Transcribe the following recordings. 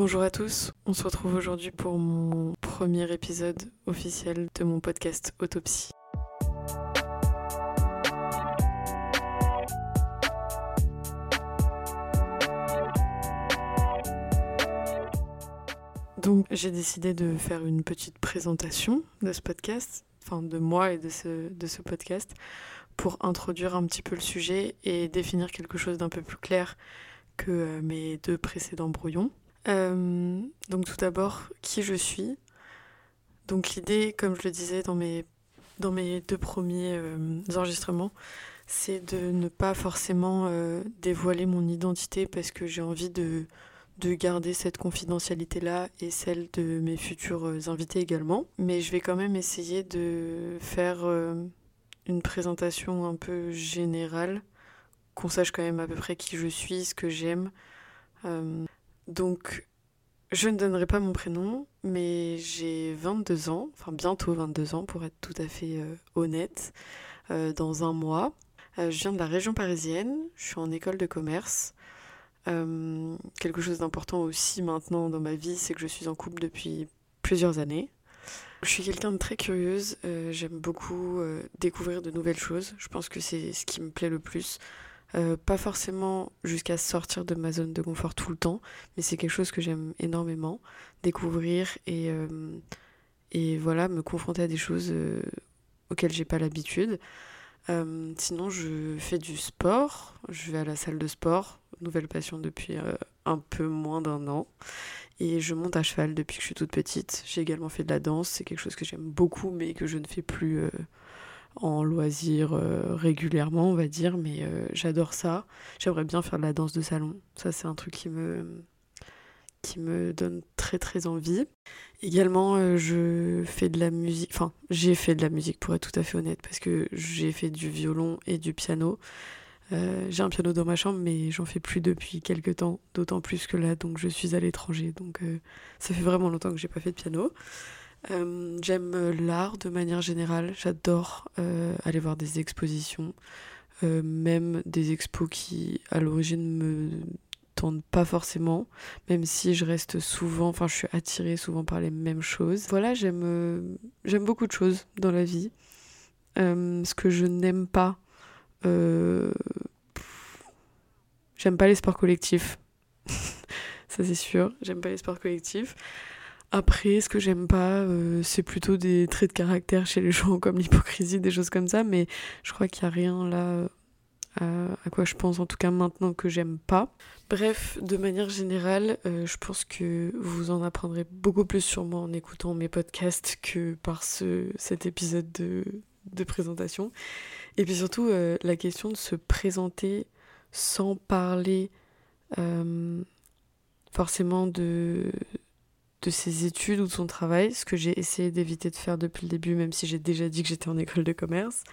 Bonjour à tous, on se retrouve aujourd'hui pour mon premier épisode officiel de mon podcast Autopsie. Donc j'ai décidé de faire une petite présentation de ce podcast, enfin de moi et de ce, de ce podcast, pour introduire un petit peu le sujet et définir quelque chose d'un peu plus clair que euh, mes deux précédents brouillons. Euh, donc tout d'abord, qui je suis. Donc l'idée, comme je le disais dans mes, dans mes deux premiers euh, enregistrements, c'est de ne pas forcément dévoiler mon identité parce que j'ai envie de de garder cette confidentialité-là et celle de mes futurs euh, invités également. Mais je vais quand même essayer de faire euh, une présentation un peu générale, qu'on sache quand même à peu près qui je suis, ce que j'aime. Euh, donc, je ne donnerai pas mon prénom, mais j'ai 22 ans, enfin bientôt 22 ans pour être tout à fait honnête, dans un mois. je viens de la région parisienne, je suis en école de commerce. Euh, quelque chose d'important aussi maintenant dans ma vie, c'est que je suis en couple depuis plusieurs années. Je suis quelqu'un de très curieuse, euh, j'aime beaucoup euh, découvrir de nouvelles choses, je pense que c'est ce qui me plaît le plus. Pas forcément jusqu'à sortir de ma zone de confort tout le temps, mais c'est quelque chose que j'aime énormément, découvrir et, et voilà, me confronter à des choses auxquelles j'ai pas l'habitude. sinon, je fais du sport, je vais à la salle de sport, nouvelle passion depuis euh, un peu moins d'un an. Et je monte à cheval depuis que je suis toute petite. J'ai également fait de la danse, c'est quelque chose que j'aime beaucoup, mais que je ne fais plus euh, en loisir euh, régulièrement, on va dire. Mais j'adore ça. J'aimerais bien faire de la danse de salon. Ça, c'est un truc qui me, qui me donne très très envie. Également, je fais de la musique. Enfin, j'ai fait de la musique pour être tout à fait honnête, parce que j'ai fait du violon et du piano. Euh, j'ai un piano dans ma chambre, mais j'en fais plus depuis quelques temps, d'autant plus que là, donc je suis à l'étranger, donc euh, ça fait vraiment longtemps que j'ai pas fait de piano. Euh, j'aime l'art de manière générale, j'adore aller voir des expositions, même des expos qui à l'origine me tendent pas forcément, même si je reste souvent, enfin je suis attirée souvent par les mêmes choses. Voilà, j'aime j'aime beaucoup de choses dans la vie. ce que je n'aime pas, euh, j'aime pas les sports collectifs. ça c'est sûr, j'aime pas les sports collectifs. Après, ce que j'aime pas, euh, c'est plutôt des traits de caractère chez les gens comme l'hypocrisie, des choses comme ça, mais je crois qu'il y a rien là à, quoi je pense en tout cas maintenant que j'aime pas. Bref, de manière générale, euh, je pense que vous en apprendrez beaucoup plus sur moi en écoutant mes podcasts que par ce, cet épisode de, présentation. Et puis surtout, euh, la question de se présenter sans parler euh, forcément de, de ses études ou de son travail, ce que j'ai essayé d'éviter de faire depuis le début, même si j'ai déjà dit que j'étais en école de commerce.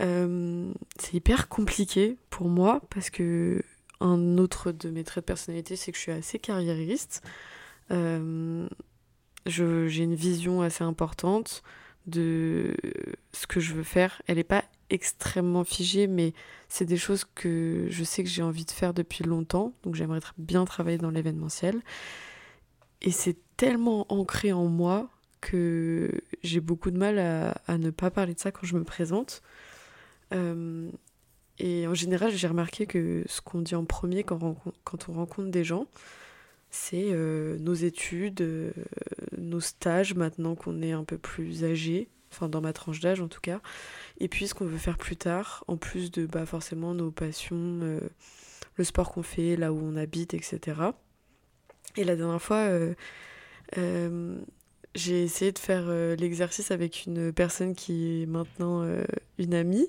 Euh, c'est hyper compliqué pour moi parce que un autre de mes traits de personnalité, c'est que je suis assez carriériste. j'ai une vision assez importante de ce que je veux faire. Elle n'est pas extrêmement figée, mais c'est des choses que je sais que j'ai envie de faire depuis longtemps. Donc j'aimerais bien travailler dans l'événementiel. Et c'est tellement ancré en moi que j'ai beaucoup de mal à, ne pas parler de ça quand je me présente. Euh, et en général, j'ai remarqué que ce qu'on dit en premier quand on rencontre des gens, c'est euh, nos études, euh, nos stages maintenant qu'on est un peu plus âgé, enfin dans ma tranche d'âge en tout cas, et puis ce qu'on veut faire plus tard, en plus de bah, forcément nos passions, le sport qu'on fait, là où on habite, etc. Et la dernière fois, j'ai essayé de faire l'exercice avec une personne qui est maintenant une amie,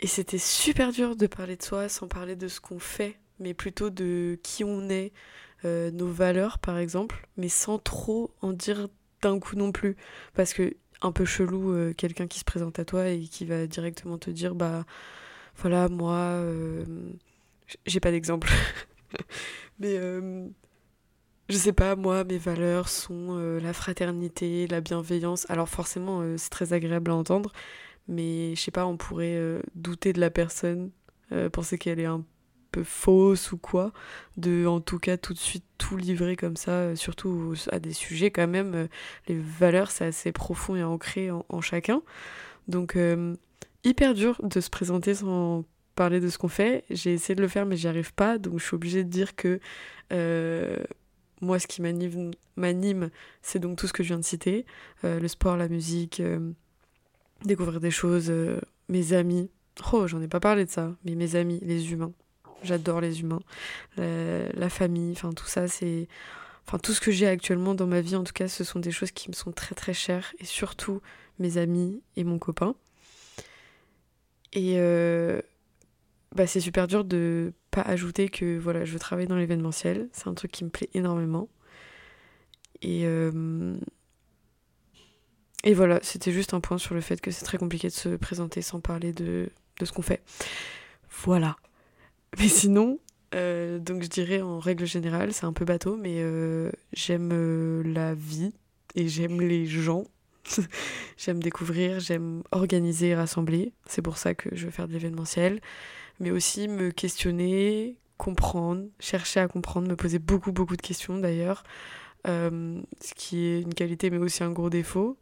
et c'était super dur de parler de soi sans parler de ce qu'on fait, mais plutôt de qui on est, euh, nos valeurs par exemple, mais sans trop en dire d'un coup non plus. Parce que un peu chelou, euh, quelqu'un qui se présente à toi et qui va directement te dire bah voilà, moi, euh, j'ai pas d'exemple. mais je sais pas, moi, mes valeurs sont la fraternité, la bienveillance. Alors forcément, c'est très agréable à entendre, mais je sais pas, on pourrait douter de la personne, penser qu'elle est un peu fausse ou quoi, de en tout cas tout de suite tout livrer comme ça, euh, surtout à des sujets quand même, euh, les valeurs c'est assez profond et ancré en, chacun. Donc euh, hyper dur de se présenter sans parler de ce qu'on fait. J'ai essayé de le faire mais j'y arrive pas, donc je suis obligée de dire que moi ce qui m'anime, c'est donc tout ce que je viens de citer, le sport, la musique, découvrir des choses, mes amis. Oh, j'en ai pas parlé de ça, mais mes amis, les humains. J'adore les humains. La, famille, enfin tout ça, c'est. Enfin, tout ce que j'ai actuellement dans ma vie, en tout cas, ce sont des choses qui me sont très très chères. Et surtout mes amis et mon copain. Et euh, bah, c'est super dur de pas ajouter que voilà, je veux travailler dans l'événementiel. C'est un truc qui me plaît énormément. Et, euh, et voilà, c'était juste un point sur le fait que c'est très compliqué de se présenter sans parler de, de ce qu'on fait. Voilà. Mais sinon, euh, donc je dirais en règle générale, c'est un peu bateau, mais euh, j'aime la vie et j'aime les gens. j'aime découvrir, j'aime organiser et rassembler. C'est pour ça que je veux faire de l'événementiel. Mais aussi me questionner, comprendre, chercher à comprendre, me poser beaucoup, beaucoup de questions d'ailleurs. ce qui est une qualité mais aussi un gros défaut.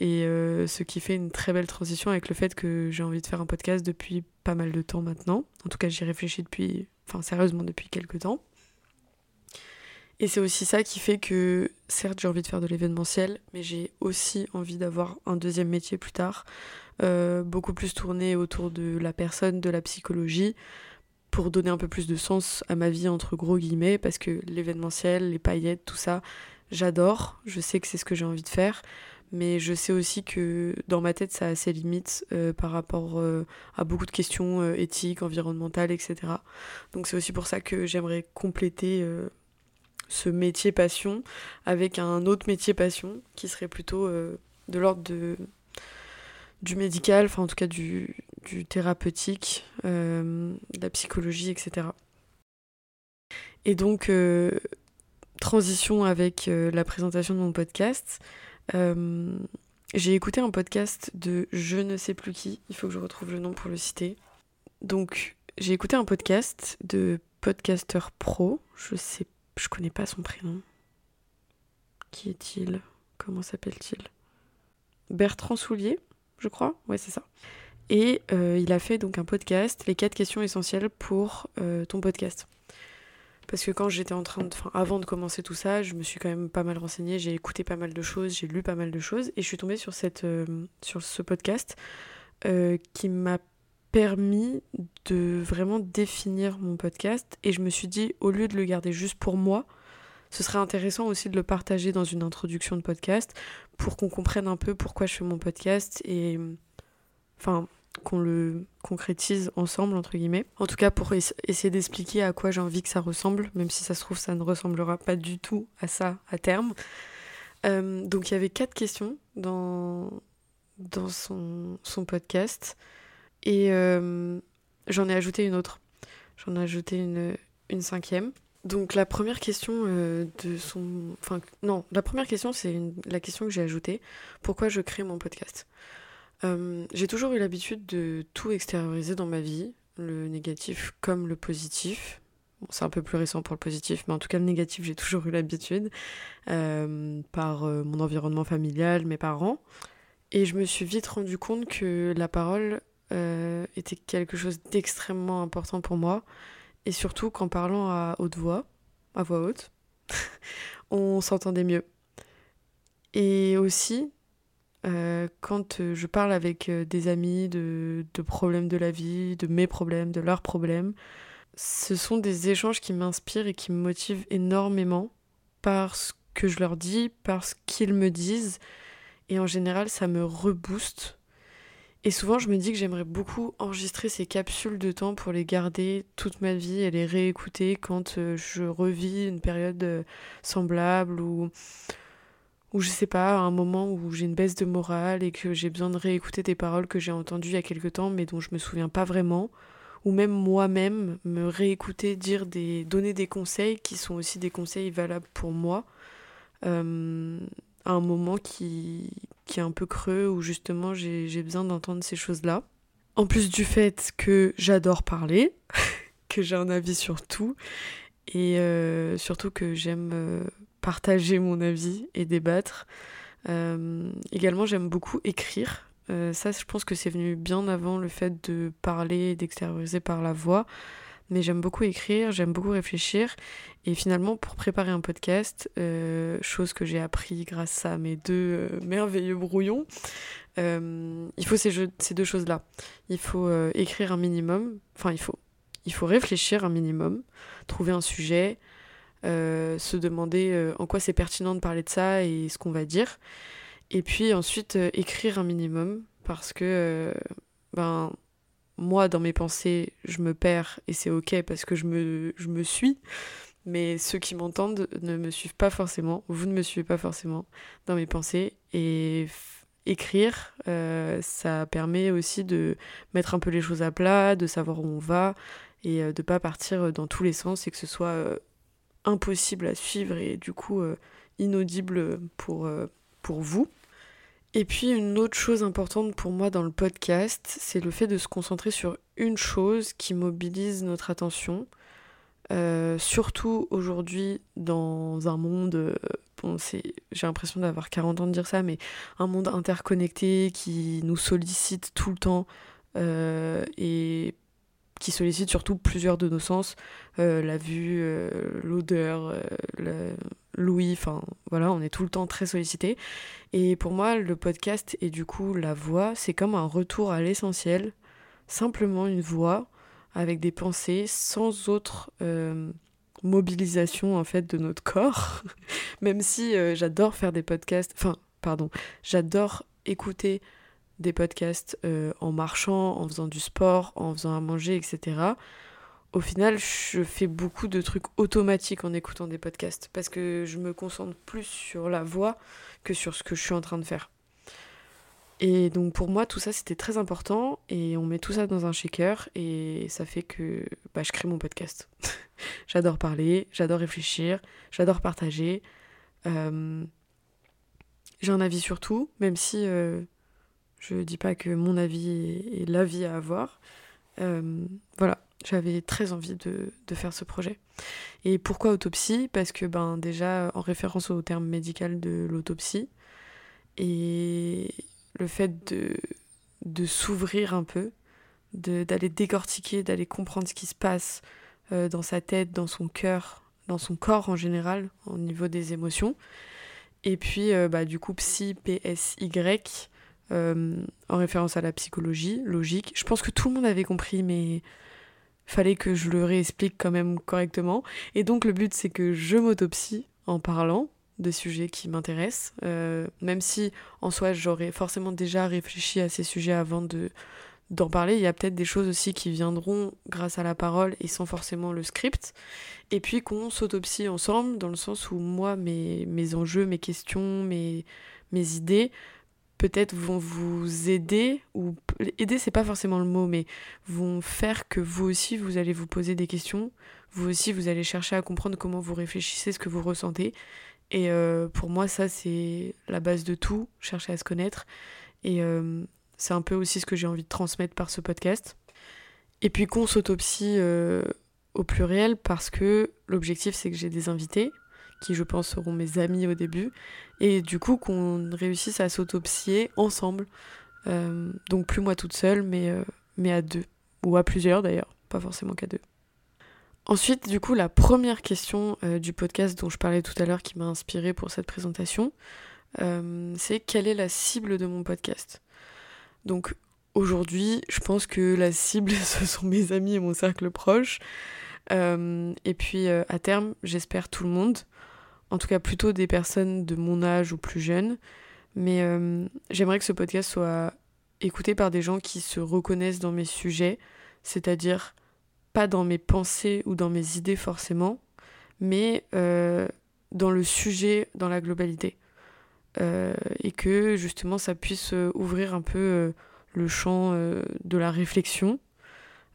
Et euh, ce qui fait une très belle transition avec le fait que j'ai envie de faire un podcast depuis pas mal de temps maintenant. En tout cas, j'y réfléchis depuis, enfin sérieusement depuis quelques temps. Et c'est aussi ça qui fait que, certes, j'ai envie de faire de l'événementiel, mais j'ai aussi envie d'avoir un deuxième métier plus tard, euh, beaucoup plus tourné autour de la personne, de la psychologie, pour donner un peu plus de sens à ma vie, entre gros guillemets, parce que l'événementiel, les paillettes, tout ça, j'adore, je sais que c'est ce que j'ai envie de faire, mais je sais aussi que dans ma tête, ça a ses limites euh, par rapport euh, à beaucoup de questions éthiques, environnementales, etc. Donc c'est aussi pour ça que j'aimerais compléter ce métier passion avec un autre métier passion qui serait plutôt de l'ordre de du médical, enfin en tout cas du, du thérapeutique, de la psychologie, etc. Et donc, transition avec la présentation de mon podcast. Euh, j'ai écouté un podcast de je ne sais plus qui, il faut que je retrouve le nom pour le citer. Donc, j'ai écouté un podcast de podcaster pro, je sais, je connais pas son prénom. Qui est-il? Comment s'appelle-t-il? Bertrand Soulier, je crois? Ouais, c'est ça. Et euh, il a fait donc un podcast, les quatre questions essentielles pour euh, ton podcast. Parce que quand j'étais en train de. Enfin, avant de commencer tout ça, je me suis quand même pas mal renseignée, j'ai écouté pas mal de choses, j'ai lu pas mal de choses, et je suis tombée sur, cette, euh, sur ce podcast qui m'a permis de vraiment définir mon podcast. Et je me suis dit, au lieu de le garder juste pour moi, ce serait intéressant aussi de le partager dans une introduction de podcast pour qu'on comprenne un peu pourquoi je fais mon podcast et. Enfin, qu'on le concrétise ensemble, entre guillemets. En tout cas, pour essayer d'expliquer à quoi j'ai envie que ça ressemble, même si ça se trouve, ça ne ressemblera pas du tout à ça à terme. Euh, donc, il y avait quatre questions dans, son podcast. Et euh, j'en ai ajouté une autre. J'en ai ajouté une, une cinquième. Donc la première question euh, de son... Enfin non, la première question c'est la question que j'ai ajoutée. Pourquoi je crée mon podcast? Euh, j'ai toujours eu l'habitude de tout extérioriser dans ma vie, le négatif comme le positif. C'est un peu plus récent pour le positif, mais en tout cas le négatif, j'ai toujours eu l'habitude, par mon environnement familial, mes parents. Et je me suis vite rendu compte que la parole était quelque chose d'extrêmement important pour moi, et surtout qu'en parlant à haute voix, à voix haute, on s'entendait mieux. Et aussi, euh, quand euh, je parle avec euh, des amis de, de, problèmes de la vie, de mes problèmes, de leurs problèmes, ce sont des échanges qui m'inspirent et qui me motivent énormément par ce que je leur dis, par ce qu'ils me disent. Et en général, ça me rebooste. Et souvent, je me dis que j'aimerais beaucoup enregistrer ces capsules de temps pour les garder toute ma vie et les réécouter quand je revis une période semblable ou ou je sais pas, un moment où j'ai une baisse de morale et que j'ai besoin de réécouter des paroles que j'ai entendues il y a quelque temps mais dont je me souviens pas vraiment, ou même moi-même me réécouter dire des donner des conseils qui sont aussi des conseils valables pour moi. Euh, un moment qui, qui est un peu creux où justement j'ai besoin d'entendre ces choses-là. En plus du fait que j'adore parler, que j'ai un avis sur tout et surtout que j'aime partager mon avis et débattre. également, j'aime beaucoup écrire. ça, je pense que c'est venu bien avant le fait de parler, d'extérioriser par la voix mais j'aime beaucoup écrire, j'aime beaucoup réfléchir. Et finalement, pour préparer un podcast, euh, chose que j'ai appris grâce à mes deux euh, merveilleux brouillons, euh, il faut ces, ces deux choses-là. Il faut écrire un minimum, enfin il faut, il faut réfléchir un minimum, trouver un sujet, se demander en quoi c'est pertinent de parler de ça et ce qu'on va dire. Et puis ensuite écrire un minimum, parce que ben moi, dans mes pensées, je me perds et c'est ok parce que je me, suis. Mais ceux qui m'entendent ne me suivent pas forcément, vous ne me suivez pas forcément dans mes pensées. Et écrire, euh, ça permet aussi de mettre un peu les choses à plat, de savoir où on va et euh, de pas partir dans tous les sens et que ce soit euh, impossible à suivre et du coup inaudible pour, pour vous. Et puis une autre chose importante pour moi dans le podcast, c'est le fait de se concentrer sur une chose qui mobilise notre attention. Euh, surtout aujourd'hui dans un monde, euh, bon, j'ai l'impression d'avoir 40 ans de dire ça, mais un monde interconnecté qui nous sollicite tout le temps euh, et qui sollicite surtout plusieurs de nos sens, la vue, l'odeur, l'ouïe, enfin voilà, on est tout le temps très sollicité. Et pour moi, le podcast et du coup la voix, c'est comme un retour à l'essentiel, simplement une voix avec des pensées sans autre euh, mobilisation en fait de notre corps. Même si euh, j'adore faire des podcasts, enfin pardon, j'adore écouter des podcasts euh, en marchant, en faisant du sport, en faisant à manger, etc au final, je fais beaucoup de trucs automatiques en écoutant des podcasts parce que je me concentre plus sur la voix que sur ce que je suis en train de faire. Et donc pour moi, tout ça, c'était très important et on met tout ça dans un shaker et ça fait que bah, je crée mon podcast. j'adore parler, j'adore réfléchir, j'adore partager. Euh, j'ai un avis sur tout, même si euh, je dis pas que mon avis est, l'avis à avoir. Euh, voilà, j'avais très envie de, faire ce projet. Et pourquoi autopsie? Parce que ben déjà en référence au terme médical de l'autopsie et le fait de, s'ouvrir un peu, d'aller décortiquer, d'aller comprendre ce qui se passe euh, dans sa tête, dans son cœur, dans son corps en général, au niveau des émotions. Et puis euh, bah, du coup psy, P-S-Y, euh, en référence à la psychologie, logique. Je pense que tout le monde avait compris, mais fallait que je le réexplique quand même correctement. Et donc le but c'est que je m'autopsie en parlant des sujets qui m'intéressent, euh, même si en soi j'aurais forcément déjà réfléchi à ces sujets avant de d'en parler. Il y a peut-être des choses aussi qui viendront grâce à la parole et sans forcément le script. Et puis qu'on s'autopsie ensemble, dans le sens où moi, mes, mes enjeux, mes questions, mes, mes idées, peut-être vont vous aider, ou aider c'est pas forcément le mot, mais vont faire que vous aussi vous allez vous poser des questions, vous aussi vous allez chercher à comprendre comment vous réfléchissez, ce que vous ressentez. Et euh, pour moi ça c'est la base de tout, chercher à se connaître. Et euh, c'est un peu aussi ce que j'ai envie de transmettre par ce podcast. Et puis qu'on s'autopsie euh, au pluriel parce que l'objectif c'est que j'ai des invités qui je pense seront mes amis au début, et du coup qu'on réussisse à s'autopsier ensemble. Euh, donc plus moi toute seule, mais, euh, mais à deux, ou à plusieurs d'ailleurs, pas forcément qu'à deux. Ensuite, du coup, la première question euh, du podcast dont je parlais tout à l'heure qui m'a inspiré pour cette présentation, c'est quelle est la cible de mon podcast? Donc aujourd'hui, je pense que la cible, ce sont mes amis et mon cercle proche. et puis à terme, j'espère tout le monde en tout cas plutôt des personnes de mon âge ou plus jeunes. Mais euh, j'aimerais que ce podcast soit écouté par des gens qui se reconnaissent dans mes sujets, c'est-à-dire pas dans mes pensées ou dans mes idées forcément, mais euh, dans le sujet, dans la globalité. Euh, et que justement ça puisse ouvrir un peu le champ de la réflexion,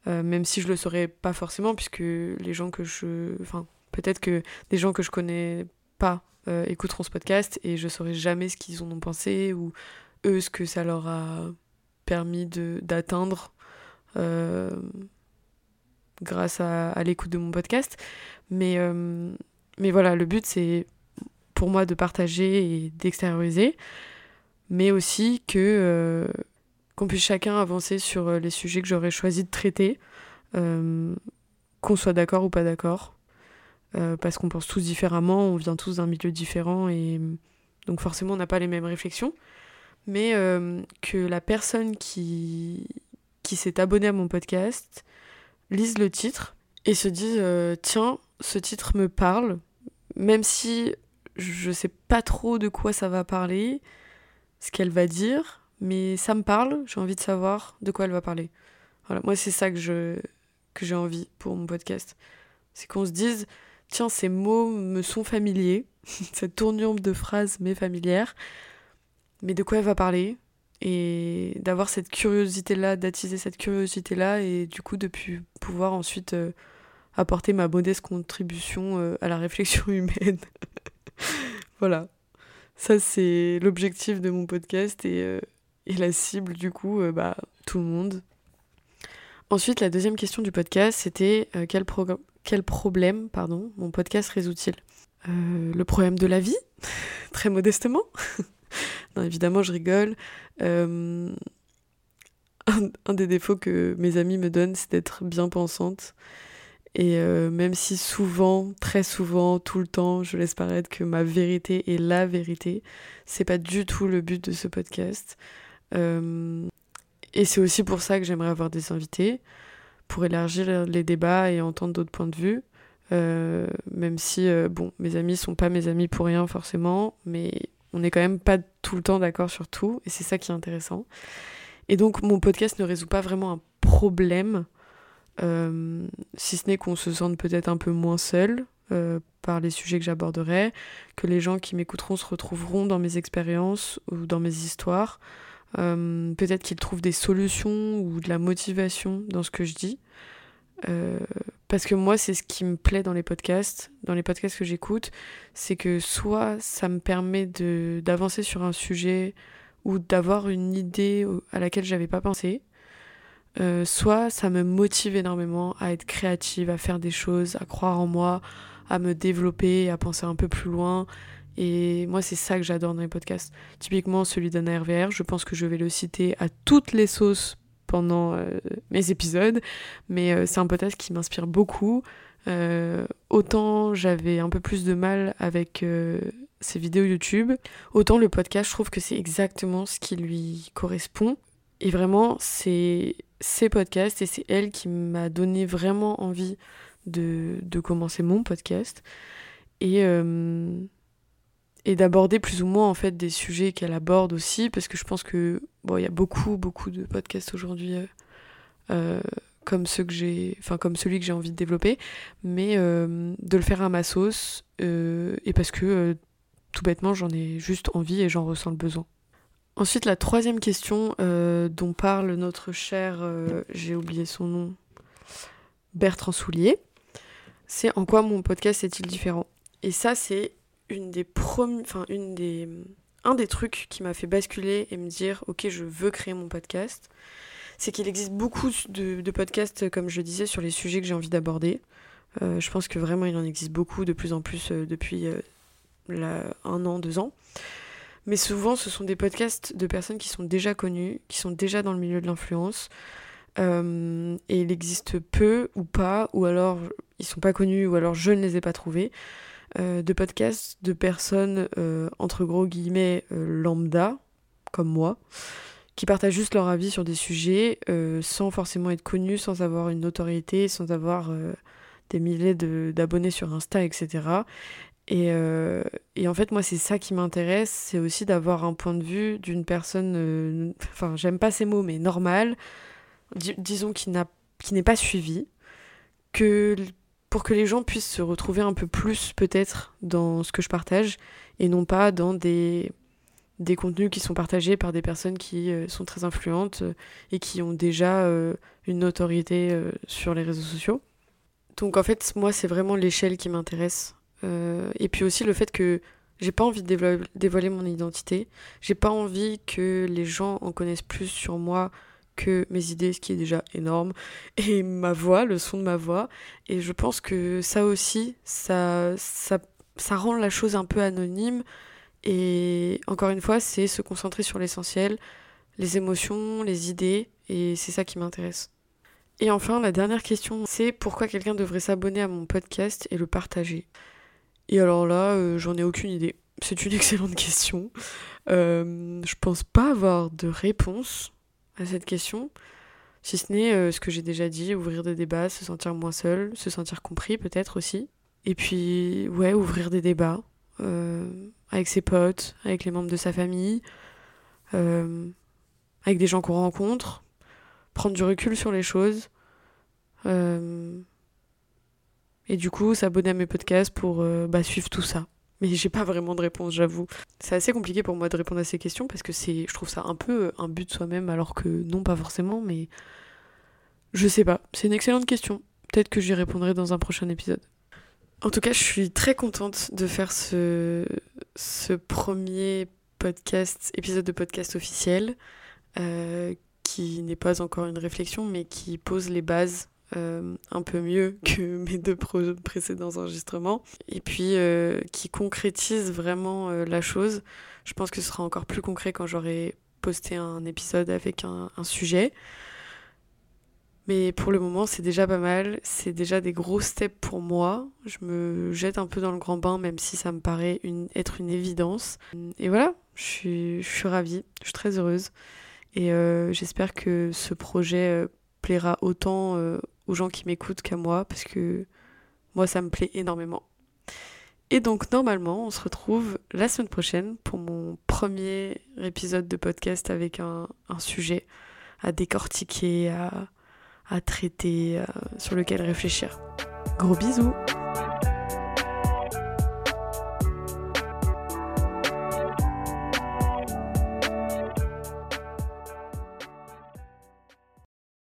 même si je le saurais pas forcément, puisque les gens que je. Enfin, peut-être que des gens que je connais pas euh, écouteront ce podcast et je saurai jamais ce qu'ils en ont pensé ou eux ce que ça leur a permis d'atteindre. Euh, grâce à, l'écoute de mon podcast. Mais, mais voilà, le but c'est pour moi de partager et d'extérioriser, mais aussi que qu'on puisse chacun avancer sur les sujets que j'aurais choisi de traiter, qu'on soit d'accord ou pas d'accord, parce qu'on pense tous différemment, on vient tous d'un milieu différent et donc forcément on n'a pas les mêmes réflexions mais euh, que la personne qui, qui s'est abonnée à mon podcast lise le titre et se dise euh, tiens, ce titre me parle, même si je sais pas trop de quoi ça va parler, ce qu'elle va dire, mais ça me parle, j'ai envie de savoir de quoi elle va parler. Voilà, moi c'est ça que je que j'ai envie pour mon podcast. C'est qu'on se dise tiens, ces mots me sont familiers, cette tournure de phrase m'est familière mais de quoi elle va parler? Et d'avoir cette curiosité-là, d'attiser cette curiosité-là et du coup de pouvoir ensuite euh, apporter ma modeste contribution euh, à la réflexion humaine. voilà. Ça, c'est l'objectif de mon podcast et, euh, et, la cible, du coup, bah, tout le monde. Ensuite, la deuxième question du podcast, c'était quel, quel problème pardon, mon podcast résout-il Le problème de la vie, très modestement. évidemment, je rigole. Euh, un, des défauts que mes amis me donnent, c'est d'être bien pensante. Et euh, même si souvent, très souvent, tout le temps, je laisse paraître que ma vérité est la vérité, c'est pas du tout le but de ce podcast. Euh, et c'est aussi pour ça que j'aimerais avoir des invités, pour élargir les débats et entendre d'autres points de vue. même si, bon, mes amis sont pas mes amis pour rien forcément, mais on n'est quand même pas tout le temps d'accord sur tout, et c'est ça qui est intéressant. Et donc mon podcast ne résout pas vraiment un problème, euh, si ce n'est qu'on se sente peut-être un peu moins seul euh, par les sujets que j'aborderai, que les gens qui m'écouteront se retrouveront dans mes expériences ou dans mes histoires. Euh, peut-être qu'ils trouvent des solutions ou de la motivation dans ce que je dis. Euh, parce que moi, c'est ce qui me plaît dans les podcasts, dans les podcasts que j'écoute, c'est que soit ça me permet d'avancer sur un sujet ou d'avoir une idée à laquelle j'avais pas pensé, euh, soit ça me motive énormément à être créative, à faire des choses, à croire en moi, à me développer, à penser un peu plus loin. Et moi, c'est ça que j'adore dans les podcasts. Typiquement, celui d'Anna RVR, je pense que je vais le citer à toutes les sauces pendant euh, mes épisodes, mais euh, c'est un podcast qui m'inspire beaucoup. Euh, autant j'avais un peu plus de mal avec ses vidéos YouTube, autant le podcast, je trouve que c'est exactement ce qui lui correspond. Et vraiment, c'est ces podcasts et c'est elle qui m'a donné vraiment envie de, de, commencer mon podcast. Et, et d'aborder plus ou moins en fait des sujets qu'elle aborde aussi parce que je pense que bon il y a beaucoup beaucoup de podcasts aujourd'hui euh, euh, comme ceux que j'ai enfin comme celui que j'ai envie de développer mais euh, de le faire à ma sauce et parce que tout bêtement j'en ai juste envie et j'en ressens le besoin. Ensuite la troisième question dont parle notre cher j'ai oublié son nom Bertrand Soulier c'est en quoi mon podcast est-il différent? Et ça c'est un des trucs qui m'a fait basculer et me dire ok je veux créer mon podcast, c'est qu'il existe beaucoup de, podcasts comme je disais sur les sujets que j'ai envie d'aborder. Euh, je pense que vraiment il en existe beaucoup de plus en plus euh, depuis euh, un an, deux ans. Mais souvent ce sont des podcasts de personnes qui sont déjà connues, qui sont déjà dans le milieu de l'influence. et il existe peu ou pas, ou alors ils sont pas connus, ou alors je ne les ai pas trouvés. Euh, de podcasts de personnes, euh, entre gros guillemets, euh, lambda, comme moi, qui partagent juste leur avis sur des sujets sans forcément être connus, sans avoir une notoriété, sans avoir des milliers d'abonnés sur Insta, etc. Et, et, en fait, moi, c'est ça qui m'intéresse, c'est aussi d'avoir un point de vue d'une personne, enfin, j'aime pas ces mots, mais normal, disons, qui n'est pas suivi, que pour que les gens puissent se retrouver un peu plus peut-être dans ce que je partage et non pas dans des, des contenus qui sont partagés par des personnes qui euh, sont très influentes euh, et qui ont déjà euh, une notoriété sur les réseaux sociaux. Donc en fait, moi, c'est vraiment l'échelle qui m'intéresse. et puis aussi le fait que j'ai pas envie de dévoiler, mon identité. J'ai pas envie que les gens en connaissent plus sur moi que mes idées, ce qui est déjà énorme, et ma voix, le son de ma voix. Et je pense que ça aussi, ça, ça, ça rend la chose un peu anonyme. Et encore une fois, c'est se concentrer sur l'essentiel, les émotions, les idées, et c'est ça qui m'intéresse. Et enfin, la dernière question, c'est pourquoi quelqu'un devrait s'abonner à mon podcast et le partager? Et alors là, euh, j'en ai aucune idée. C'est une excellente question. Euh, je pense pas avoir de réponse à cette question, si ce n'est euh, ce que j'ai déjà dit, ouvrir des débats, se sentir moins seul, se sentir compris peut-être aussi. Et puis, ouais, ouvrir des débats avec ses potes, avec les membres de sa famille, avec des gens qu'on rencontre, prendre du recul sur les choses. Euh, et du coup, s'abonner à mes podcasts pour euh, bah, suivre tout ça. Mais j'ai pas vraiment de réponse, j'avoue. C'est assez compliqué pour moi de répondre à ces questions parce que je trouve ça un peu un but de soi-même, alors que non, pas forcément, mais je sais pas. C'est une excellente question. Peut-être que j'y répondrai dans un prochain épisode. En tout cas, je suis très contente de faire ce, ce premier podcast, épisode de podcast officiel. Euh, qui n'est pas encore une réflexion, mais qui pose les bases euh, un peu mieux que mes deux précédents enregistrements, et puis euh, qui concrétise vraiment euh, la chose. Je pense que ce sera encore plus concret quand j'aurai posté un épisode avec un, sujet. Mais pour le moment, c'est déjà pas mal. C'est déjà des gros steps pour moi. Je me jette un peu dans le grand bain, même si ça me paraît une, être une évidence. Et voilà, je suis, je suis ravie, je suis très heureuse. Et j'espère que ce projet plaira autant aux gens qui m'écoutent qu'à moi, parce que moi, ça me plaît énormément. Et donc, normalement, on se retrouve la semaine prochaine pour mon premier épisode de podcast avec un, sujet à décortiquer, à, à traiter, sur lequel réfléchir. Gros bisous